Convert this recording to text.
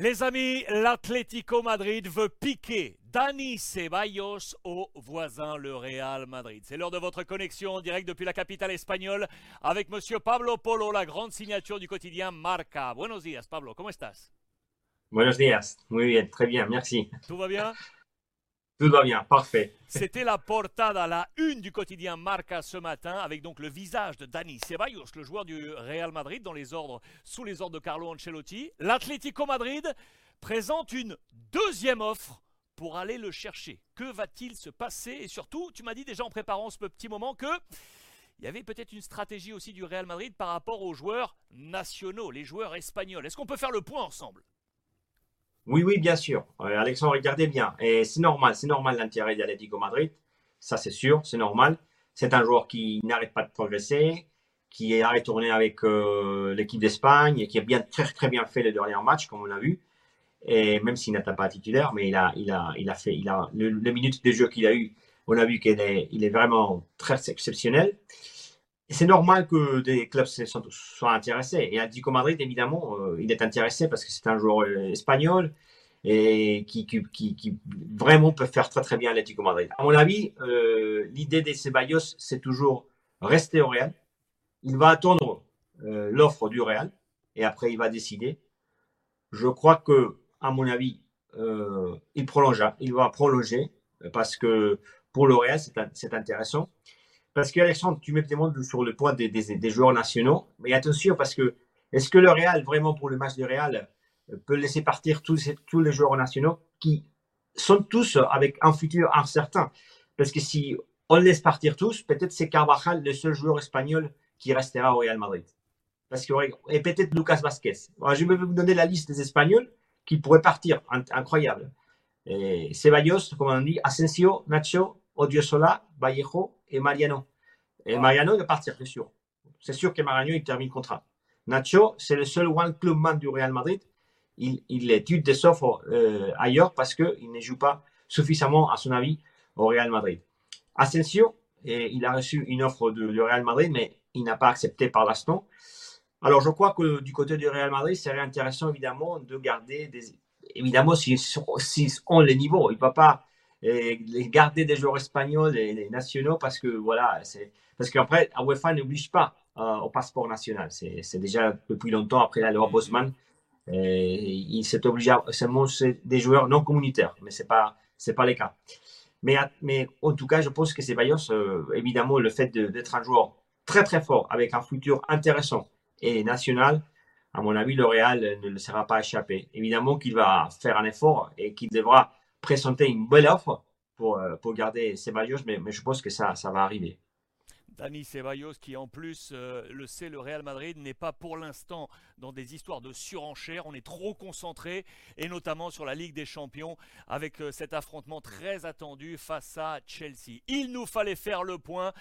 Les amis, l'Atlético Madrid veut piquer Dani Ceballos au voisin le Real Madrid. C'est l'heure de votre connexion en direct depuis la capitale espagnole avec monsieur Pablo Polo, la grande signature du quotidien Marca. Buenos días, Pablo, ¿cómo estás? Buenos días, muy bien, très bien, merci. Tout va bien? Tout va bien, parfait. C'était la portada, la une du quotidien Marca ce matin, avec donc le visage de Dani Ceballos, le joueur du Real Madrid, dans les ordres, sous les ordres de Carlo Ancelotti. L'Atlético Madrid présente une deuxième offre pour aller le chercher. Que va-t-il se passer? Et surtout, tu m'as dit déjà en préparant ce petit moment que il y avait peut-être une stratégie aussi du Real Madrid par rapport aux joueurs nationaux, les joueurs espagnols. Est-ce qu'on peut faire le point ensemble? Oui, oui, bien sûr. Euh, Alexandre, regardez bien. Et c'est normal, c'est normal l'intérêt d'Atlético Madrid. Ça, c'est sûr, c'est normal. C'est un joueur qui n'arrête pas de progresser, qui est retourné avec euh, l'équipe d'Espagne et qui a bien, très, très bien fait les derniers matchs, comme on l'a vu. Et même s'il n'était pas titulaire, mais il a, il a, il a fait, il a, le, le de jeu qu'il a eu, on a vu qu'il est, il est vraiment très exceptionnel. C'est normal que des clubs soient intéressés. Et Atlético Madrid, évidemment, euh, il est intéressé parce que c'est un joueur espagnol et qui, vraiment peut faire très très bien l'Atlético Madrid. À mon avis, euh, l'idée des Ceballos, c'est toujours rester au Real. Il va attendre euh, l'offre du Real et après il va décider. Je crois que, à mon avis, euh, il prolongera. Il va prolonger parce que pour le Real, c'est intéressant. Parce que Alexandre, tu me demandes sur le point des, des- joueurs nationaux, mais attention parce que est-ce que le Real, vraiment pour le match du Real, peut laisser partir tous, les joueurs nationaux qui sont tous avec un futur incertain Parce que si on laisse partir tous, peut-être c'est Carvajal le seul joueur espagnol qui restera au Real Madrid. Parce que, et peut-être Lucas Vasquez. Je vais vous donner la liste des Espagnols qui pourraient partir. In- Incroyable. Et Ceballos, comme on dit, Asensio, Nacho, Odriozola, Vallejo et Mariano. Et Ah. Mariano, il va partir, c'est sûr. C'est sûr que Mariano, il termine le contrat. Nacho, c'est le seul one clubman du Real Madrid. Il, il étude des offres euh, ailleurs parce qu'il ne joue pas suffisamment, à son avis, au Real Madrid. Asensio, et il a reçu une offre du Real Madrid, mais il n'a pas accepté par l'instant. Alors, je crois que du côté du Real Madrid, c'est intéressant, évidemment, de garder des. Évidemment, s'ils ont les niveaux, il ne va pas euh, garder des joueurs espagnols et nationaux parce que, voilà, c'est. Parce qu'après, UEFA n'oblige pas euh, au passeport national. C'est déjà depuis longtemps, après la loi Bosman, et il s'est obligé seulement c'est des joueurs non communautaires, mais ce n'est pas, c'est pas le cas. Mais, mais en tout cas, je pense que Ceballos, euh, évidemment, le fait d'être un joueur très très fort, avec un futur intéressant et national, à mon avis, le Real ne le sera pas échappé. Évidemment qu'il va faire un effort et qu'il devra présenter une belle offre pour, euh, pour garder Ceballos, mais, mais je pense que ça, ça va arriver. Dani Ceballos, qui en plus euh, le sait, le Real Madrid n'est pas pour l'instant dans des histoires de surenchère. On est trop concentré, et notamment sur la Ligue des Champions, avec euh, cet affrontement très attendu face à Chelsea. Il nous fallait faire le point